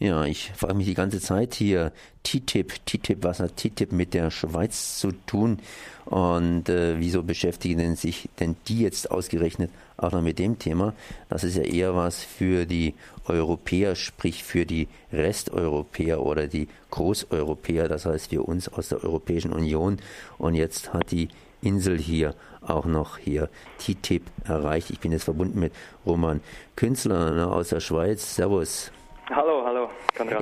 Ja, ich frage mich die ganze Zeit hier, TTIP, TTIP, was hat TTIP mit der Schweiz zu tun? Und äh, wieso beschäftigen denn sich denn die jetzt ausgerechnet auch noch mit dem Thema? Das ist ja eher was für die Europäer, sprich für die Resteuropäer oder die Großeuropäer, das heißt für uns aus der Europäischen Union. Und jetzt hat die Insel hier auch noch hier TTIP erreicht. Ich bin jetzt verbunden mit Roman Künstler ne, aus der Schweiz. Servus. Hallo,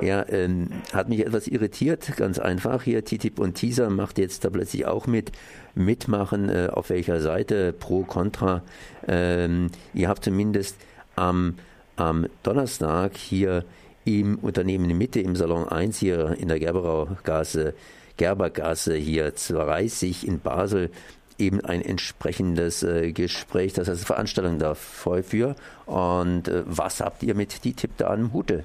Ja, ähm, hat mich etwas irritiert, ganz einfach. Hier TTIP und Teaser macht jetzt da plötzlich auch mit. Mitmachen, äh, auf welcher Seite, pro, contra. Ähm, ihr habt zumindest am, am Donnerstag hier im Unternehmen in Mitte, im Salon 1 hier in der Gerberaugasse, Gerbergasse hier 30 in Basel eben ein entsprechendes äh, Gespräch, das heißt Veranstaltung dafür. Und äh, was habt ihr mit TTIP da am Hute?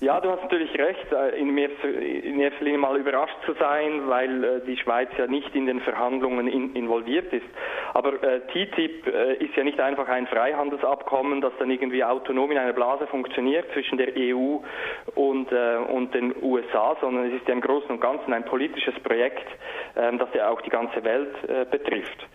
Ja, du hast natürlich recht, äh, in, erster Linie mal überrascht zu sein, weil äh, die Schweiz ja nicht in den Verhandlungen involviert ist. Aber äh, TTIP ist ja nicht einfach ein Freihandelsabkommen, das dann irgendwie autonom in einer Blase funktioniert zwischen der EU und, und den USA, sondern es ist ja im Großen und Ganzen ein politisches Projekt, ähm, das ja auch die ganze Welt betrifft.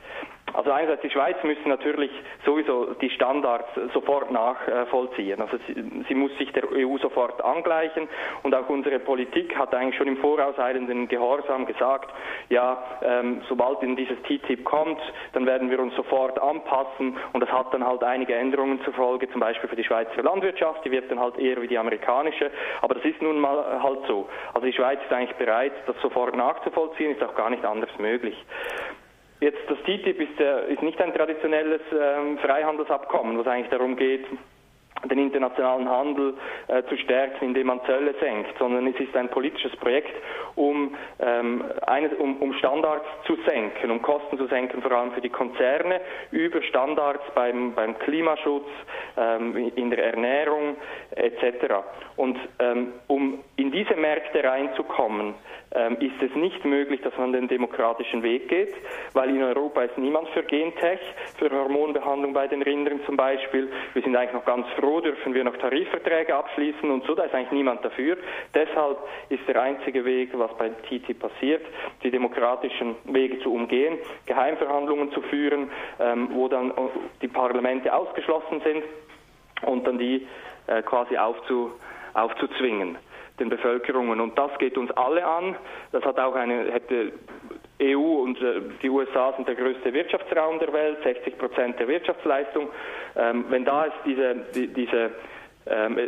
Also einerseits die Schweiz müsste natürlich sowieso die Standards sofort nachvollziehen. Also sie, sie, muss sich der EU sofort angleichen und auch unsere Politik hat eigentlich schon im vorauseilenden Gehorsam gesagt, ja, ähm, sobald in dieses TTIP kommt, dann werden wir uns sofort anpassen und das hat dann halt einige Änderungen zur Folge, zum Beispiel für die Schweizer Landwirtschaft, die wird dann halt eher wie die amerikanische, aber das ist nun mal halt so. Also die Schweiz ist eigentlich bereit, das sofort nachzuvollziehen, ist auch gar nicht anders möglich. Jetzt das TTIP ist, äh, ist nicht ein traditionelles ähm, Freihandelsabkommen, wo es eigentlich darum geht, den internationalen Handel äh, zu stärken, indem man Zölle senkt, sondern es ist ein politisches Projekt, um, ähm, eine, um, um, Standards zu senken, um Kosten zu senken, vor allem für die Konzerne, über Standards beim, beim Klimaschutz, ähm, in der Ernährung etc. Und ähm, um in diese Märkte reinzukommen, ähm, ist es nicht möglich, dass man den demokratischen Weg geht, weil in Europa ist niemand für Gentech, für Hormonbehandlung bei den Rindern zum Beispiel. Wir sind eigentlich noch ganz froh, dürfen wir noch Tarifverträge abschließen und so, da ist eigentlich niemand dafür. Deshalb ist der einzige Weg, was bei TTIP passiert, die demokratischen Wege zu umgehen, Geheimverhandlungen zu führen, ähm, wo dann die Parlamente ausgeschlossen sind und dann die äh, quasi aufzu, aufzuzwingen den Bevölkerungen. Und das geht uns alle an. Das hat auch eine, hätte EU und äh, die USA sind der größte Wirtschaftsraum der Welt, 60 Prozent der Wirtschaftsleistung. Ähm, wenn da es diese, die, diese ähm, äh,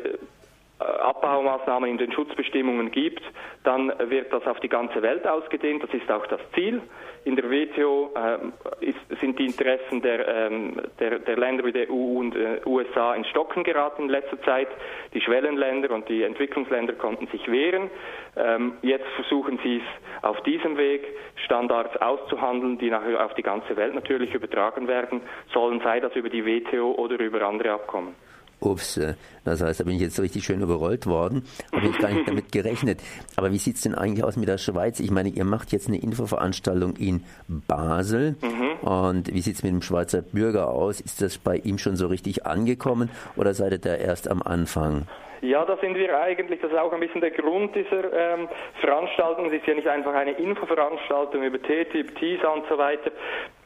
Abbaumaßnahmen in den Schutzbestimmungen gibt, dann wird das auf die ganze Welt ausgedehnt. Das ist auch das Ziel. In der WTO äh, ist, sind die Interessen der, ähm, der, der, Länder wie der EU und äh, USA ins Stocken geraten in letzter Zeit. Die Schwellenländer und die Entwicklungsländer konnten sich wehren. Ähm, jetzt versuchen sie es auf diesem Weg, Standards auszuhandeln, die nachher auf die ganze Welt natürlich übertragen werden sollen, sei das über die WTO oder über andere Abkommen. Ups, äh, das heißt, da bin ich jetzt richtig schön überrollt worden. Habe ich gar nicht damit gerechnet. Aber wie sieht es denn eigentlich aus mit der Schweiz? Ich meine, ihr macht jetzt eine Infoveranstaltung in Basel. Mhm. Und wie sieht es mit dem Schweizer Bürger aus? Ist das bei ihm schon so richtig angekommen oder seid ihr da erst am Anfang? Ja, da sind wir eigentlich, das ist auch ein bisschen der Grund dieser ähm, Veranstaltung. Es ist ja nicht einfach eine Infoveranstaltung über TTIP, TISA und so weiter,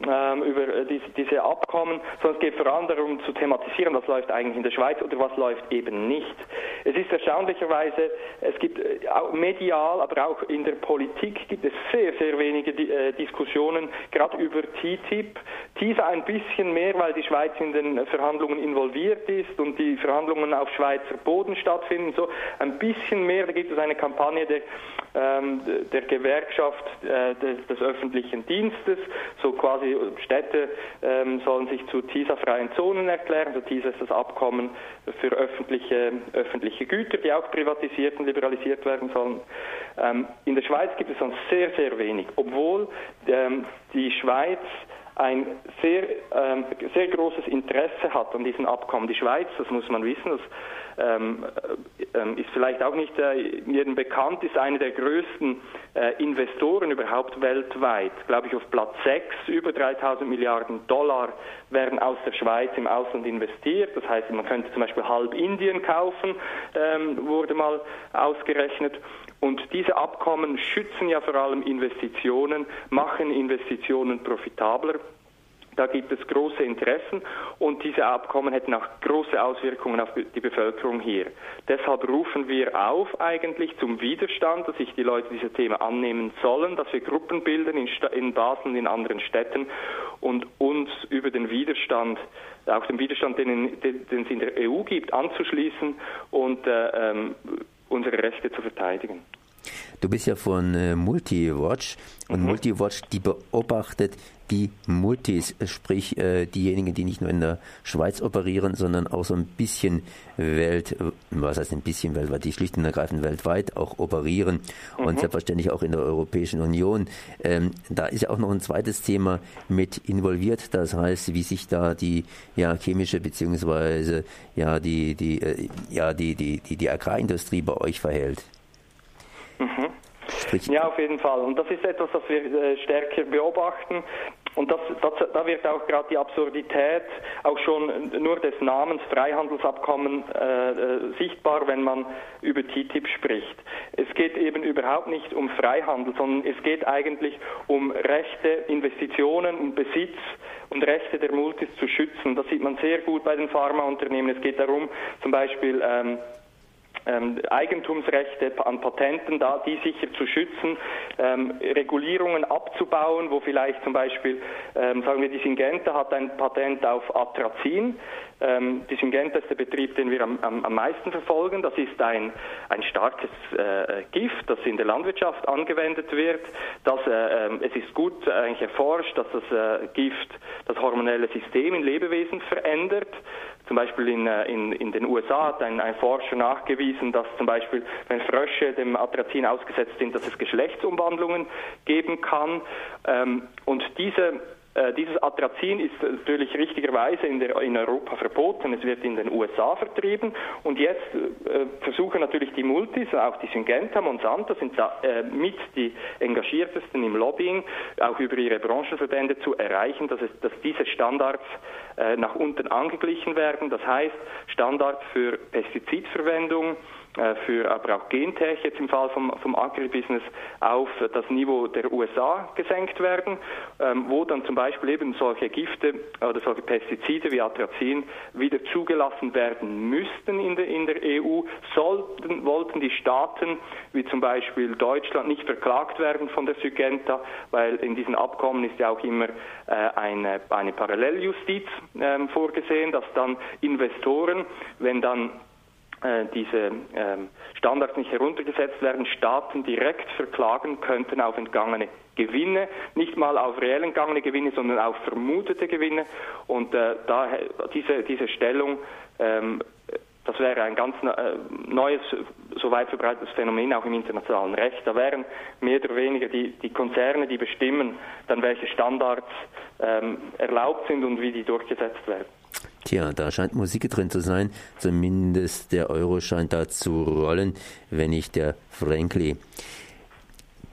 ähm, über äh, diese, diese Abkommen, sondern es geht vor allem darum zu thematisieren, was läuft eigentlich in der Schweiz oder was läuft eben nicht. Es ist erstaunlicherweise, es gibt äh, auch medial, aber auch in der Politik gibt es sehr, sehr wenige äh, Diskussionen, gerade über TTIP. TISA ein bisschen mehr, weil die Schweiz in den Verhandlungen involviert ist und die Verhandlungen auf Schweizer Boden stattfinden. So ein bisschen mehr, da gibt es eine Kampagne der, ähm, der Gewerkschaft äh, des, des, öffentlichen Dienstes. So quasi Städte ähm, sollen sich zu TISA-freien Zonen erklären. Also TISA ist das Abkommen für öffentliche, öffentliche Güter, die auch privatisiert und liberalisiert werden sollen. Ähm, in der Schweiz gibt es sonst sehr, sehr wenig, obwohl ähm, die Schweiz ein sehr, ähm, sehr großes Interesse hat an diesen Abkommen. Die Schweiz, das muss man wissen, das ähm, äh, ist vielleicht auch nicht äh, jedem bekannt, ist eine der größten äh, Investoren überhaupt weltweit. Glaube ich auf Platz 6, über 3000 Milliarden Dollar werden aus der Schweiz im Ausland investiert. Das heißt, man könnte zum Beispiel halb Indien kaufen, ähm, wurde mal ausgerechnet. Und diese Abkommen schützen ja vor allem Investitionen, machen Investitionen profitabler. Da gibt es große Interessen und diese Abkommen hätten auch große Auswirkungen auf die Bevölkerung hier. Deshalb rufen wir auf eigentlich zum Widerstand, dass sich die Leute dieser Themen annehmen sollen, dass wir Gruppen bilden in, in Basel und in anderen Städten und uns über den Widerstand, auch den Widerstand, den, den, den es in der EU gibt, anzuschließen und äh, ähm, unsere Rechte zu verteidigen. Du bist ja von äh, Multiwatch und mhm. Multiwatch, die beobachtet die Multis, sprich äh, diejenigen, die nicht nur in der Schweiz operieren, sondern auch so ein bisschen Welt, was heißt ein bisschen weltweit, die schlicht und ergreifend weltweit auch operieren mhm. und selbstverständlich auch in der Europäischen Union. Ähm, da ist ja auch noch ein zweites Thema mit involviert, das heißt, wie sich da die ja, chemische beziehungsweise ja die die äh, ja die die die, die Agrarindustrie bei euch verhält. Mhm. Ja, auf jeden Fall. Und das ist etwas, das wir äh, stärker beobachten. Und das, das, da wird auch gerade die Absurdität auch schon nur des Namens Freihandelsabkommen äh, äh sichtbar, wenn man über TTIP spricht. Es geht eben überhaupt nicht um Freihandel, sondern es geht eigentlich um Rechte, Investitionen und Besitz und Rechte der Multis zu schützen. Das sieht man sehr gut bei den Pharmaunternehmen. Es geht darum, zum Beispiel ähm, ähm, Eigentumsrechte an Patenten, da die sicher zu schützen, ähm, Regulierungen abzubauen, wo vielleicht zum Beispiel, ähm, sagen wir, die Syngenta hat ein Patent auf Atrazin. Ähm, die Syngenta ist der Betrieb, den wir am, am, am meisten verfolgen. Das ist ein, ein starkes äh, Gift, das in der Landwirtschaft angewendet wird. Das, äh, ähm, es ist gut eigentlich erforscht, dass das äh, Gift das hormonelle System in Lebewesen verändert. Zum Beispiel in, äh, in, in den USA hat ein, ein, Forscher nachgewiesen, dass zum Beispiel, wenn Frösche dem Atrazin ausgesetzt sind, dass es Geschlechtsumwandlungen geben kann. Ähm, und diese dieses Atrazin ist natürlich richtigerweise in, der, in, Europa verboten. Es wird in den USA vertrieben. Und jetzt äh, versuchen natürlich die Multis, auch die Syngenta, Monsanto sind äh, mit die engagiertesten im Lobbying, auch über ihre Branchenverbände zu erreichen, dass, es, dass diese Standards äh, nach unten angeglichen werden. Das heißt, Standards für Pestizidverwendung, äh, für aber auch Gentech jetzt im Fall vom, vom Agribusiness auf das Niveau der USA gesenkt werden, ähm, wo dann zum Beispiel eben solche Gifte oder solche Pestizide wie Atrazin wieder zugelassen werden müssten in der, in der EU, sollten, wollten die Staaten wie zum Beispiel Deutschland nicht verklagt werden von der Sygenta, weil in diesen Abkommen ist ja auch immer äh, eine, eine Paralleljustiz äh, vorgesehen, dass dann Investoren, wenn dann äh, diese ähm, Standards nicht heruntergesetzt werden, Staaten direkt verklagen könnten auf entgangene Gewinne, nicht mal auf reell entgangene Gewinne, sondern auf vermutete Gewinne. Und äh, da, diese, diese Stellung, ähm, das wäre ein ganz äh, neues, so weit verbreitetes Phänomen auch im internationalen Recht. Da wären mehr oder weniger die, die Konzerne, die bestimmen, dann welche Standards ähm, erlaubt sind und wie die durchgesetzt werden. Tja, da scheint Musik drin zu sein. Zumindest der Euro scheint da zu rollen, wenn nicht der Frankly.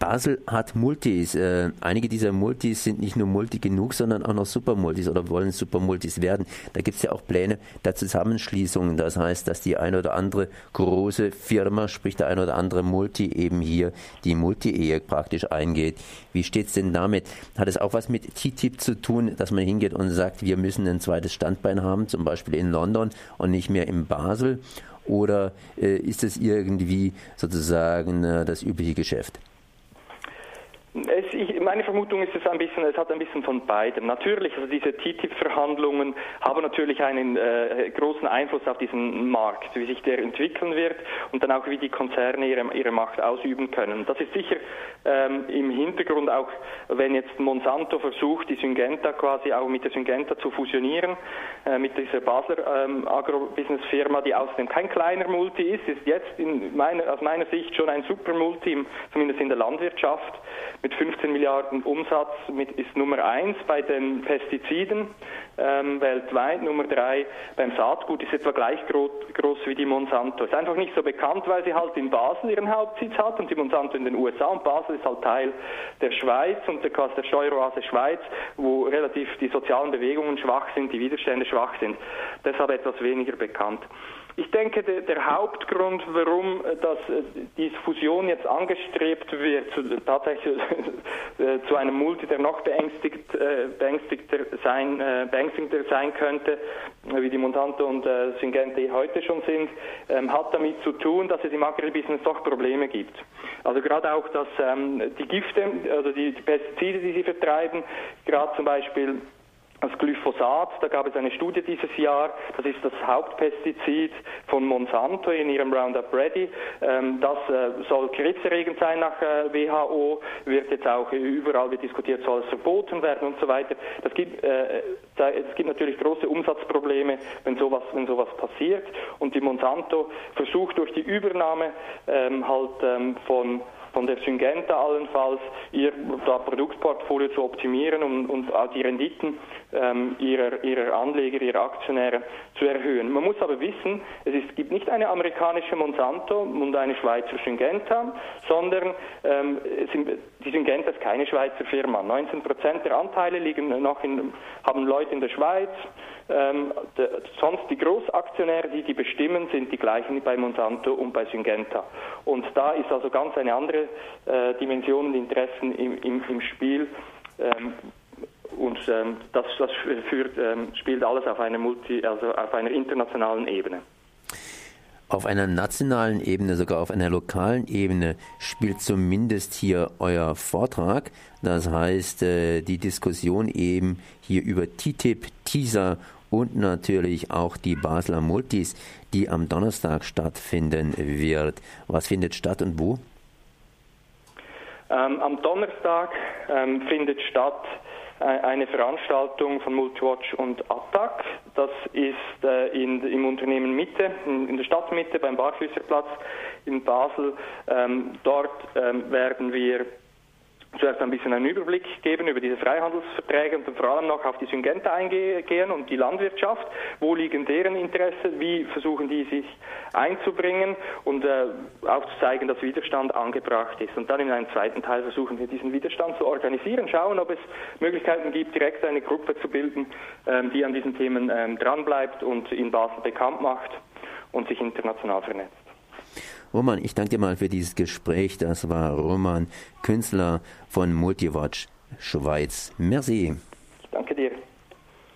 Basel hat Multis. Äh, einige dieser Multis sind nicht nur Multi genug, sondern auch noch Supermultis oder wollen Supermultis werden. Da gibt es ja auch Pläne der Zusammenschließungen. Das heißt, dass die eine oder andere große Firma, sprich der eine oder andere Multi, eben hier die Multi-Ehe praktisch eingeht. Wie steht es denn damit? Hat es auch was mit TTIP zu tun, dass man hingeht und sagt, wir müssen ein zweites Standbein haben, zum Beispiel in London und nicht mehr in Basel? Oder äh, ist es irgendwie sozusagen äh, das übliche Geschäft? Es, ich, meine Vermutung ist es ein bisschen, es hat ein bisschen von beidem. Natürlich, also diese TTIP-Verhandlungen haben natürlich einen äh, großen Einfluss auf diesen Markt, wie sich der entwickeln wird und dann auch wie die Konzerne ihre, ihre Macht ausüben können. Das ist sicher ähm, im Hintergrund auch, wenn jetzt Monsanto versucht, die Syngenta quasi auch mit der Syngenta zu fusionieren, äh, mit dieser Basler ähm, Agrobusiness-Firma, die außerdem kein kleiner Multi ist, ist jetzt in meiner, aus meiner Sicht schon ein Supermulti, zumindest in der Landwirtschaft mit 15 Milliarden Umsatz mit, ist Nummer eins bei den Pestiziden ähm, weltweit. Nummer drei beim Saatgut ist etwa gleich groß, groß wie die Monsanto. Ist einfach nicht so bekannt, weil sie halt in Basel ihren Hauptsitz hat und die Monsanto in den USA und Basel ist halt Teil der Schweiz und der, der Steueroase Schweiz, wo relativ die sozialen Bewegungen schwach sind, die Widerstände schwach sind. Deshalb etwas weniger bekannt. Ich denke, der, der, Hauptgrund, warum äh, das, äh, diese Fusion jetzt angestrebt wird, tatsächlich äh, zu einem Multi, der noch beängstigt, äh, beängstigter, sein, äh, beängstigender sein könnte, wie die Monsanto und äh, Syngente heute schon sind, ähm, hat damit zu tun, dass es im Agribusiness doch Probleme gibt. Also gerade auch, dass ähm, die Gifte, also die, die Pestizide, die sie vertreiben, gerade zum Beispiel das Glyphosat, da gab es eine Studie dieses Jahr, das ist das Hauptpestizid von Monsanto in ihrem Roundup Ready. Ähm, das äh, soll krebserregend sein nach äh, WHO, wird jetzt auch überall diskutiert, soll es verboten werden und so weiter. Das gibt, äh, es gibt natürlich große Umsatzprobleme, wenn sowas, wenn sowas passiert. Und die Monsanto versucht durch die Übernahme ähm, halt ähm, von von der Syngenta allenfalls ihr Produktportfolio zu optimieren und, und die Renditen ähm, ihrer, ihrer Anleger, ihrer Aktionäre zu erhöhen. Man muss aber wissen, es ist, gibt nicht eine amerikanische Monsanto und eine Schweizer Syngenta, sondern ähm, die Syngenta ist keine Schweizer Firma. 19 Prozent der Anteile liegen noch in, haben Leute in der Schweiz. Ähm, de, sonst die Großaktionäre, die die bestimmen, sind die gleichen bei Monsanto und bei Syngenta. Und da ist also ganz eine andere äh, Dimension und Interessen im, im, im Spiel. Ähm, und ähm, das, das führt, ähm, spielt alles auf einer, Multi, also auf einer internationalen Ebene. Auf einer nationalen Ebene, sogar auf einer lokalen Ebene spielt zumindest hier euer Vortrag. Das heißt, äh, die Diskussion eben hier über TTIP, TISA und natürlich auch die Basler Multis, die am Donnerstag stattfinden wird. Was findet statt und wo? Ähm, am Donnerstag ähm, findet statt eine Veranstaltung von Multiwatch und Attac. Das ist äh, in, im Unternehmen Mitte, in, in, der Stadtmitte beim Barfüßerplatz in Basel. Ähm, dort ähm, werden wir zuerst ein bisschen einen Überblick geben über diese Freihandelsverträge und dann vor allem noch auf die Syngenta eingehen und die Landwirtschaft. Wo liegen deren Interessen? Wie versuchen die sich einzubringen und äh, aufzuzeigen, dass Widerstand angebracht ist. Und dann in einem zweiten Teil versuchen wir diesen Widerstand zu organisieren, schauen, ob es Möglichkeiten gibt, direkt eine Gruppe zu bilden, ähm, die an diesen Themen ähm, dranbleibt und in Basel bekannt macht und sich international vernetzt. Roman, ich danke dir mal für dieses Gespräch. Das war Roman, Künstler von Multiwatch Schweiz. Merci. Danke dir.